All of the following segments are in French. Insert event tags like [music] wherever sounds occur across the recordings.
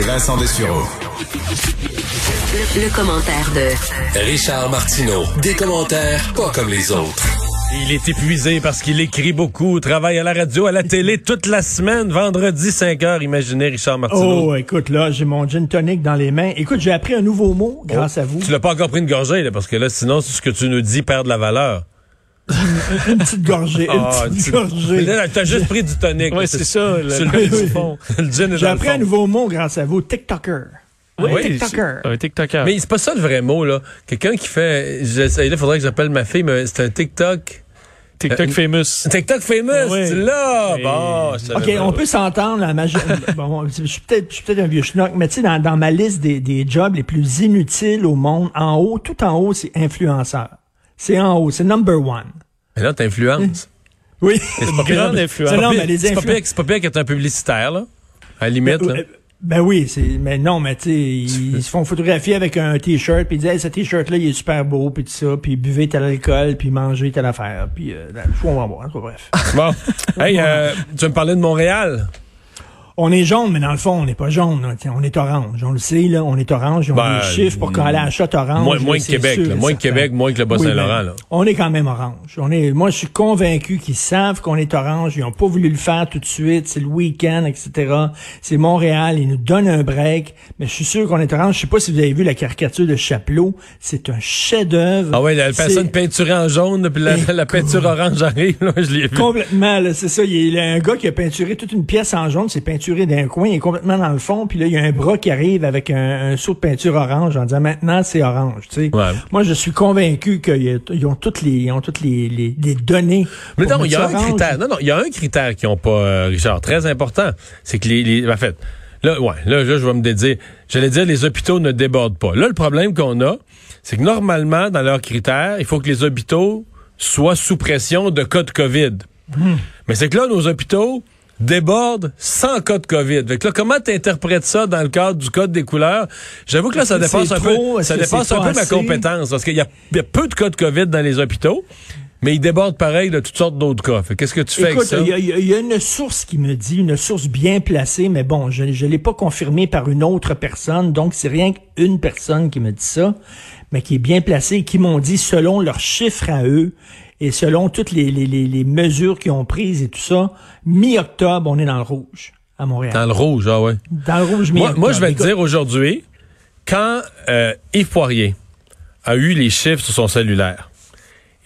Vincent Dessureau. Le, le commentaire de Richard Martineau. Des commentaires pas comme les autres. Il est épuisé parce qu'il écrit beaucoup, travaille à la radio, à la télé toute la semaine, vendredi 5 heures. Imaginez Richard Martineau. Oh, écoute, là, j'ai mon gin tonic dans les mains. Écoute, j'ai appris un nouveau mot grâce à vous. Tu l'as pas encore pris une gorgée, là, parce que là, sinon, ce que tu nous dis perd de la valeur. Une petite gorgée, une Ah, petite tu- gorgée. Là, T'as juste pris du tonic. Là, c'est ça, le- le Oui, du oui. [laughs] fond. Le gin est J'ai appris un nouveau mot grâce à vous, TikToker. Oui, TikToker. Un TikToker. Mais c'est pas ça le vrai mot, là. Quelqu'un qui fait, là, faudrait que j'appelle ma fille, mais c'est un TikTok. TikTok Euh, famous. TikTok famous, Oui. l'as. Oui. Bon, OK, on peut s'entendre. [laughs] Bon, je suis peut-être un vieux schnock, mais tu sais, dans, dans ma liste des, des jobs les plus inutiles au monde, en haut, tout en haut, c'est influenceur. C'est en haut, c'est number one. Mais là, t'influences. [laughs] Oui. C'est pas. [laughs] Grande influence. C'est pas pire- c'est pas pire- qu'être un publicitaire, là. À la limite, là. Euh, Ben oui, c'est mais non, mais tu sais, ils [laughs] se font photographier avec un t-shirt puis ils disent hey, ce t-shirt là, il est super beau puis tout ça, puis buvez tel alcool, puis mangez telle affaire, puis euh, là, on va voir, en tout cas, bref. Bon. Hey, euh, tu veux me parler de Montréal? On est jaune, mais dans le fond, on n'est pas jaune. là. Tiens, on est orange. On le sait, là, on est orange. Ils ont Ben, des chiffres pour qu'on la shot orange. Moins, là, moins que Québec, sûr Moins que. Québec, moins que le Bas-Saint-Laurent, ben. On est quand même orange. On est, moi, je suis convaincu qu'ils savent qu'on est orange. Ils n'ont pas voulu le faire tout de suite. C'est le week-end, etc. C'est Montréal. Ils nous donnent un break. Mais je suis sûr qu'on est orange. Je sais pas si vous avez vu la caricature de Chapelot. C'est un chef-d'œuvre. Ah ouais, la personne peinturée en jaune, puis la, la peinture orange arrive, là, je l'ai vu. Complètement, là, c'est ça. Il y a un gars qui a peinturé toute une pièce en jaune, c'est peinturé d'un coin, il est complètement dans le fond, puis là, il y a un bras qui arrive avec un, un seau de peinture orange en disant maintenant c'est orange, tu sais. Ouais. Moi, je suis convaincu qu'ils ont toutes les, ils ont toutes les, les, les données. Mais non, il y a un critère. Non, non, il y a un critère qu'ils ont pas, euh, Richard, très important. C'est que les, les- en fait, là, ouais, là, là, je vais me dédier. J'allais dire, les hôpitaux ne débordent pas. Là, le problème qu'on a, c'est que normalement, dans leurs critères, il faut que les hôpitaux soient sous pression de cas de COVID. Hmm. Mais c'est que là, nos hôpitaux débordent sans cas de COVID. Fait que là, comment tu interprètes ça dans le cadre du code des couleurs? J'avoue que là, ça dépasse un trop? peu, ça dépasse un peu ma compétence. Parce qu'il y a, il y a peu de cas de COVID dans les hôpitaux. Mais ils débordent pareil de toutes sortes d'autres cas. Qu'est-ce que tu fais Écoute, avec ça? il y, il il y a une source qui me dit, une source bien placée, mais bon, je ne l'ai pas confirmée par une autre personne, donc c'est rien qu'une personne qui me dit ça, mais qui est bien placée et qui m'ont dit, selon leurs chiffres à eux, et selon toutes les, les, les, les mesures qu'ils ont prises et tout ça, mi-octobre, on est dans le rouge à Montréal. Dans le rouge, ah ouais. Dans le rouge mi-octobre. moi, je vais te Écoute, dire aujourd'hui, quand euh, Yves Poirier a eu les chiffres sur son cellulaire,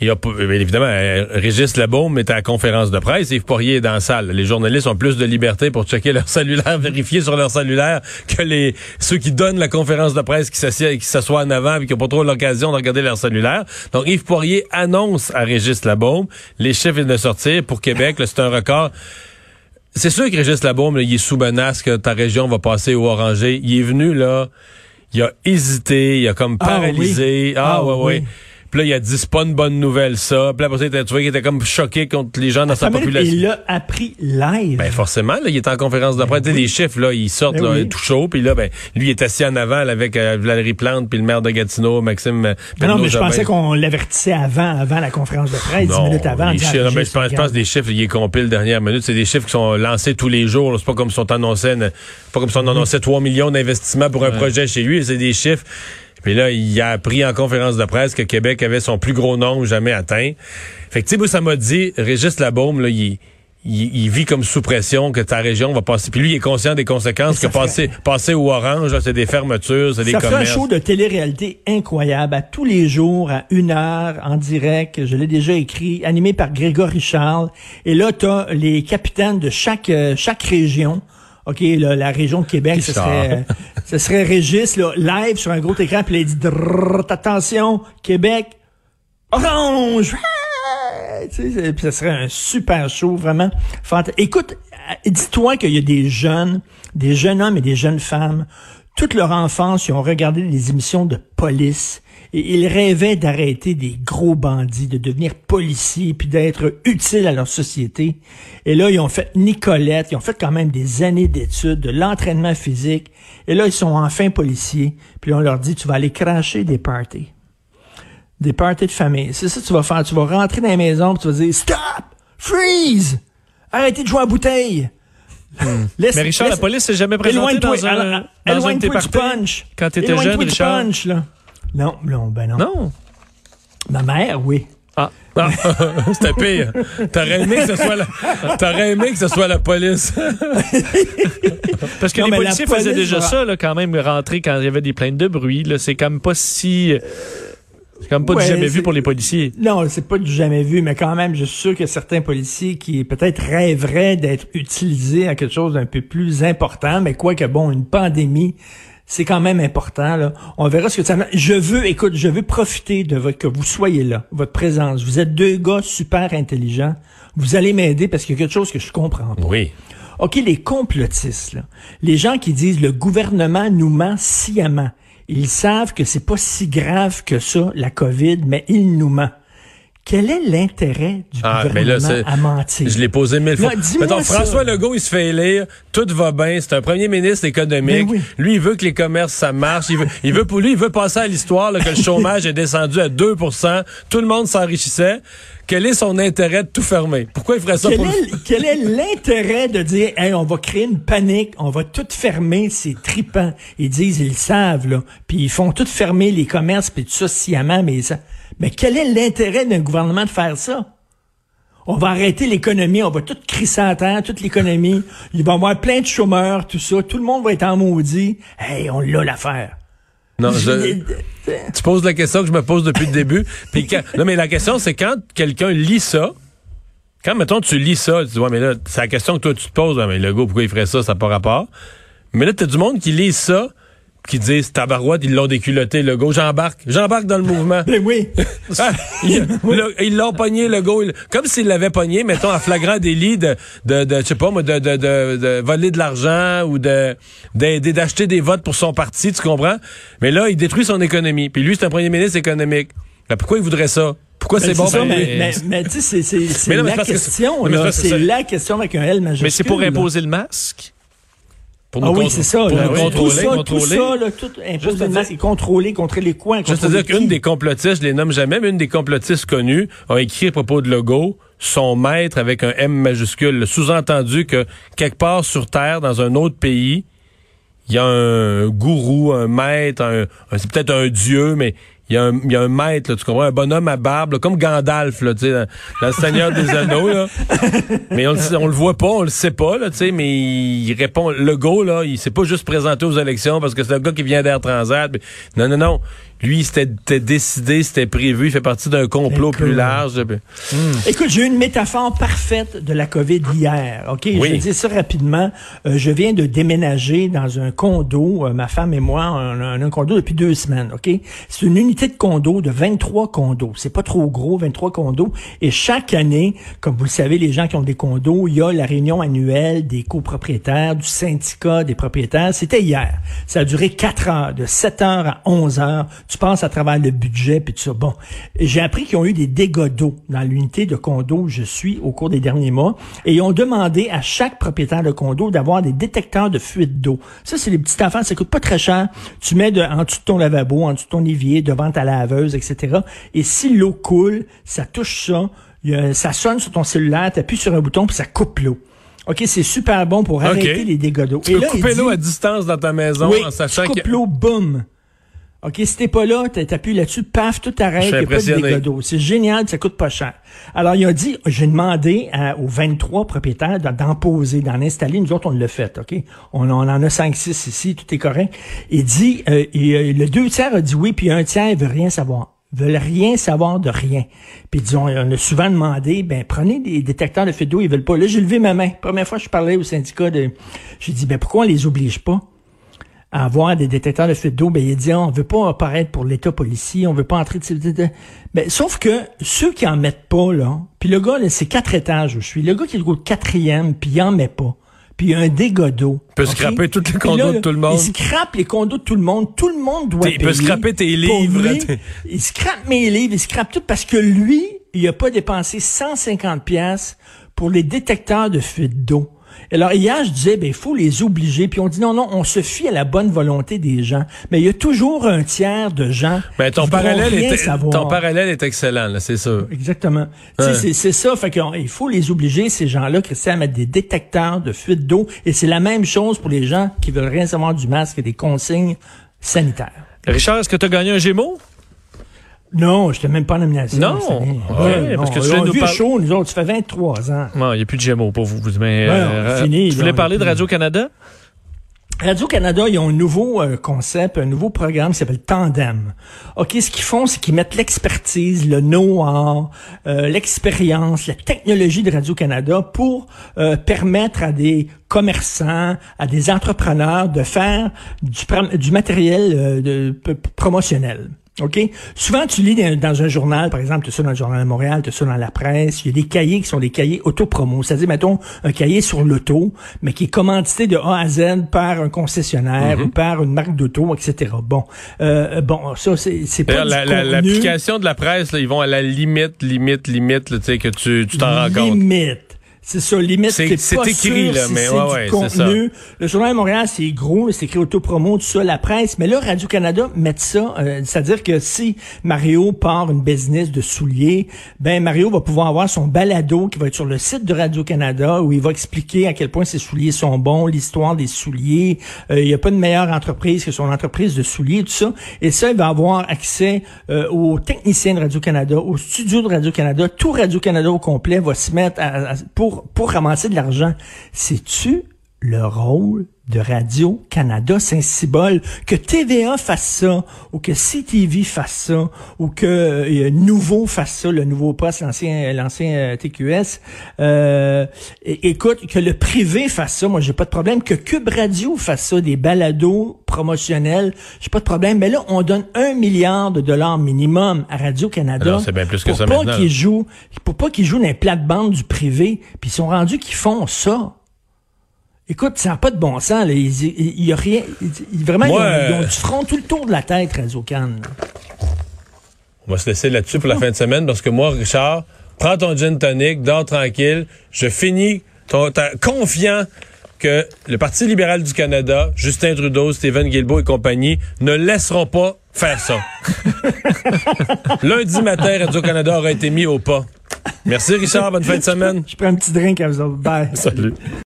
il a, pas- bien évidemment, euh, Régis Labaume était à la conférence de presse, Yves Poirier est dans la salle. Les journalistes ont plus de liberté pour checker leur cellulaire, [laughs] vérifier sur leur cellulaire que les ceux qui donnent la conférence de presse qui s'assoient en avant et qui n'ont pas trop l'occasion de regarder leur cellulaire. Donc Yves Poirier annonce à Régis Labaume les chiffres viennent de sortir pour Québec. C'est un record. C'est sûr que Régis Labaume, là, il est sous menace que ta région va passer au orangé. Il est venu, là, il a hésité, il a comme Ah, paralysé. oui. Ah, Ah, ouais, ouais. Oui. Puis là, il a dit, c'est pas une bonne nouvelle, ça. Puis là, après ça, il était- tu vois qu'il était comme choqué contre les gens dans sa population. Il l'a appris live. Ben forcément, là, il est en conférence de presse. Tu sais, Les chiffres, là, ils sortent Ben là, oui. tout chaud. Puis là, ben, lui, il est assis en avant là, avec euh, Valérie Plante, puis le maire de Gatineau, Maxime euh, non, non, mais je pensais qu'on l'avertissait avant, avant la conférence de presse, dix Non, minutes avant. les chiffres, je pense, je pense des chiffres, il est compile dernière minute. C'est des chiffres qui sont lancés tous les jours. C'est pas comme si on t'annonçait, une- pas comme si on annonçait 3 millions d'investissements pour un projet chez lui. C'est des chiffres. Puis là, il a appris en conférence de presse que Québec avait son plus gros nombre jamais atteint. Fait que, tu sais, ça m'a dit, Régis Labaume, là, il, il, il vit comme sous pression que ta région va passer. Puis lui, il est conscient des conséquences que passer, passer au orange, c'est des fermetures, c'est des Ça ferait un commerces. show de télé-réalité incroyable à tous les jours, à une heure, en direct. Je l'ai déjà écrit, animé par Grégory Charles. Et là, tu as les capitaines de chaque, euh, chaque région. OK, là, la région de Québec, ce serait, euh, ce serait Régis, là, live sur un gros écran, puis là, il dit attention, Québec, orange! Ah! Tu sais, c'est- puis ce serait un super show, vraiment. Écoute, euh, dis-toi qu'il y a des jeunes des jeunes hommes et des jeunes femmes, toute leur enfance, ils ont regardé des émissions de police et ils rêvaient d'arrêter des gros bandits, de devenir policiers, puis d'être utiles à leur société. Et là, ils ont fait Nicolette, ils ont fait quand même des années d'études, de l'entraînement physique. Et là, ils sont enfin policiers. Puis on leur dit, tu vas aller cracher des parties. Des parties de famille. C'est ça que tu vas faire. Tu vas rentrer dans la maison, tu vas dire, stop! Freeze! Arrêtez de jouer à bouteille! Hmm. mais Richard, la police s'est jamais présentée dans un, dans un de tes punch. Quand t'étais jeune, Richard? Punch, là. Non, non, ben non. Non. Ma mère, oui. Ah, ah. [laughs] c'était pire. T'aurais aimé que ce soit la, t'aurais aimé que ce soit la police. [laughs] Parce que les policiers faisaient déjà ça, là, quand même, rentrer quand il y avait des plaintes de bruit, là. C'est quand même pas si, c'est comme pas du jamais vu pour les policiers. Non, c'est pas du jamais vu, mais quand même, je suis sûr que certains policiers qui peut-être rêveraient d'être utilisés à quelque chose d'un peu plus important, mais quoi que bon, une pandémie, c'est quand même important. Là. On verra ce que ça. Je veux, écoute, je veux profiter de votre que vous soyez là, votre présence. Vous êtes deux gars super intelligents. Vous allez m'aider parce qu'il y a quelque chose que je comprends pas. Oui. OK, les complotistes, là, les gens qui disent le gouvernement nous ment sciemment. Ils savent que c'est pas si grave que ça, la COVID, mais ils nous ment. Quel est l'intérêt du ah, gouvernement à mentir? Je l'ai posé mille fois. Mettons, François Legault, il se fait élire, tout va bien, c'est un premier ministre économique. Ben lui, il veut que les commerces, ça marche. Il veut, il veut pour lui, il veut passer à l'histoire que le chômage est descendu à 2% Tout le monde s'enrichissait. Quel est son intérêt de tout fermer? Pourquoi il ferait ça quel pour... Est, quel est l'intérêt de dire, hey, on va créer une panique, on va tout fermer, c'est tripant. Ils disent, ils le savent, là. Puis ils font tout fermer les commerces, puis tout ça sciemment, mais ça... Mais quel est l'intérêt d'un gouvernement de faire ça? On va arrêter l'économie, on va tout crisser à terre, toute l'économie. Il va y avoir plein de chômeurs, tout ça. Tout le monde va être en maudit. Hey, on l'a l'affaire. Non, je, tu poses la question que je me pose depuis le début. [laughs] Puis non, mais la question, c'est quand quelqu'un lit ça, quand, mettons, tu lis ça, tu dis, ouais, mais là, c'est la question que toi, tu te poses, mais le gars, pourquoi il ferait ça, ça n'a pas rapport. Mais là, t'as du monde qui lit ça, qui disent tabarouette, ils l'ont déculotté, le go. J'embarque. J'embarque dans le mouvement. Mais [laughs] oui. [laughs] Ils l'ont pogné, le go. Comme s'ils l'avaient pogné, mettons, en flagrant délit de, de, de je sais pas moi, de, de, de, voler de l'argent ou de d'aider d'acheter des votes pour son parti, tu comprends? Mais là, il détruit son économie. Puis lui, c'est un premier ministre économique. pourquoi il voudrait ça? Pourquoi c'est bon? Ça, mais, mais, tu sais, c'est la question. C'est la question avec un L majuscule. Mais c'est pour imposer le masque? Ah oui, c'est ça. Pour contrôler, tout ça, contrôler. Tout ça, là, tout imposer le contrôler, contre les coins. Juste à dire qu'une des complotistes, je les nomme jamais, mais une des complotistes connues a écrit à propos de Legault son maître avec un M majuscule. Sous-entendu que quelque part sur Terre, dans un autre pays, il y a un gourou, un maître, un c'est peut-être un dieu, mais il y, a un, il y a un maître, là, tu comprends, un bonhomme à barbe, comme Gandalf, là, tu sais, dans, le Seigneur des Anneaux, là. [laughs] Mais on, on le voit pas, on le sait pas, là, tu sais, mais il répond, le go, là, il s'est pas juste présenté aux élections parce que c'est un gars qui vient d'Air Transat. non, non, non. Lui, c'était décidé, c'était prévu, il fait partie d'un complot plus large. Hmm. Écoute, j'ai eu une métaphore parfaite de la COVID hier. OK, je vais dire ça rapidement. Euh, je viens de déménager dans un condo. Euh, ma femme et moi, on a un condo depuis deux semaines. OK, c'est une unité de condo de 23 condos. C'est pas trop gros, 23 condos. Et chaque année, comme vous le savez, les gens qui ont des condos, il y a la réunion annuelle des copropriétaires, du syndicat des propriétaires. C'était hier. Ça a duré quatre heures, de 7 heures à 11 heures tu penses à travers le budget puis tout ça. Bon, j'ai appris qu'ils ont eu des dégâts d'eau dans l'unité de condo où je suis au cours des derniers mois et ils ont demandé à chaque propriétaire de condo d'avoir des détecteurs de fuite d'eau. Ça, c'est les petites affaires, ça coûte pas très cher. Tu mets de, en dessous de ton lavabo, en dessous de ton évier, devant ta laveuse, etc. Et si l'eau coule, ça touche ça, ça sonne sur ton cellulaire, tu appuies sur un bouton puis ça coupe l'eau. OK, c'est super bon pour arrêter les dégâts d'eau. Tu peux couper l'eau à distance dans ta maison en sachant tu coupes l'eau, boum. OK, si t'es pas là, t'appuies là-dessus, paf, tout arrête, il n'y a pas de dégâts C'est génial, ça coûte pas cher. Alors, il a dit, j'ai demandé aux 23 propriétaires d'en poser, d'en installer. Nous autres, on l'a fait, OK? On, en a 5-6 ici, tout est correct. Il dit, euh, euh, le deux tiers a dit oui, puis un tiers, il veut rien savoir veulent rien savoir de rien. Puis disons, on a souvent demandé, ben prenez des détecteurs de feu d'eau, ils veulent pas. Là, j'ai levé ma main. Première fois je parlais au syndicat de, j'ai dit, ben pourquoi on les oblige pas? À avoir des détecteurs de fuite d'eau, ben il dit on veut pas apparaître pour l'État policier, on veut pas entrer de ben, sauf que ceux qui en mettent pas là, puis le gars c'est quatre étages où je suis, le gars qui est le quatrième, puis il en met pas, puis il y a un dégât d'eau. Il peut scraper tous les condos de tout le monde. Il scrape les condos de tout le monde. Tout le monde doit payer. Il peut scraper tes livres. il scrape mes livres, il scrape tout parce que lui, il a pas dépensé 150 pièces pour les détecteurs de fuite d'eau. Alors hier, je disais, ben il faut les obliger. Puis on dit non, non, on se fie à la bonne volonté des gens. Mais il y a toujours un tiers de gens. Ben, ton parallèle est ton parallèle est excellent, c'est ça. Exactement. C'est ça. Fait qu'il faut les obliger ces gens-là, Christian, à mettre des détecteurs de fuite d'eau. Et c'est la même chose pour les gens qui veulent rien savoir du masque et des consignes sanitaires. Richard, est-ce que tu as gagné un Gémeaux? Non, je n'étais même pas en nomination. Non, ouais, parce que tu nous parler. chaud, nous autres, ça fait 23 ans. Non, il n'y a plus de Gémeaux pour vous. Mais, euh, fini, tu voulais parler de Radio-Canada? Radio-Canada, ils ont un nouveau euh, concept, un nouveau programme qui s'appelle Tandem. OK, ce qu'ils font, c'est qu'ils mettent l'expertise, le know-how, euh, l'expérience, la technologie de Radio-Canada pour permettre à des commerçants, à des entrepreneurs de faire du, du matériel de, promotionnel. OK? Souvent, tu lis dans un journal, par exemple, tu ça dans le Journal de Montréal, tu ça dans la presse, il y a des cahiers qui sont des cahiers auto-promo. C'est-à-dire, mettons, un cahier sur l'auto, mais qui est commandité de A à Z par un concessionnaire ou mhm. par une marque d'auto, etc. Bon, euh, bon, ça, c'est pas L'application de la presse, là, ils vont à la limite, limite, limite, tu sais, que tu t'en rends compte. Limite. C'est ça, limite, c'est pas écrit, là, mais ouais, ouais, contenu. Le Journal de Montréal, c'est gros, c'est écrit autopromo, tout ça, la presse. Mais là, Radio-Canada met ça, euh, c'est-à-dire que si Mario part une business de souliers, ben Mario va pouvoir avoir son balado qui va être sur le site de Radio-Canada où il va expliquer à quel point ses souliers sont bons, l'histoire des souliers. Euh, il n'y a pas de meilleure entreprise que son entreprise de souliers, tout ça. Et ça, il va avoir accès euh, aux techniciens de Radio-Canada, aux studios de Radio-Canada. Tout Radio-Canada au complet va se mettre à, pour pour, ramasser de l'argent. C'est-tu le rôle de Radio-Canada Saint-Cybole, que TVA fasse ça, ou que CTV fasse ça, ou que euh, Nouveau fasse ça, le Nouveau Poste, l'ancien l'ancien euh, TQS. Euh, écoute, que le privé fasse ça, moi j'ai pas de problème. Que Cube Radio fasse ça, des balados promotionnels, j'ai pas de problème. Mais là, on donne un milliard de dollars minimum à Radio-Canada. C'est bien plus que ça pas qu'ils jouent, pour pas qu'ils jouent dans les plates-bandes du privé, puis ils sont rendus qu'ils font ça. Écoute, ça n'a pas de bon sens. Il y a rien. vraiment, ils, ont, du front tout le tour de la tête, Radio Cannes. On va se laisser là-dessus pour la fin de semaine parce que moi, Richard, prends ton gin tonic, dors tranquille. Je finis ton, confiant que le Parti libéral du Canada, Justin Trudeau, Stephen Guilbeault et compagnie ne laisseront pas faire ça. [laughs] Lundi matin, Radio-Canada aura été mis au pas. Merci Richard, bonne fin de semaine. Je prends un petit drink à vous Bye. Salut.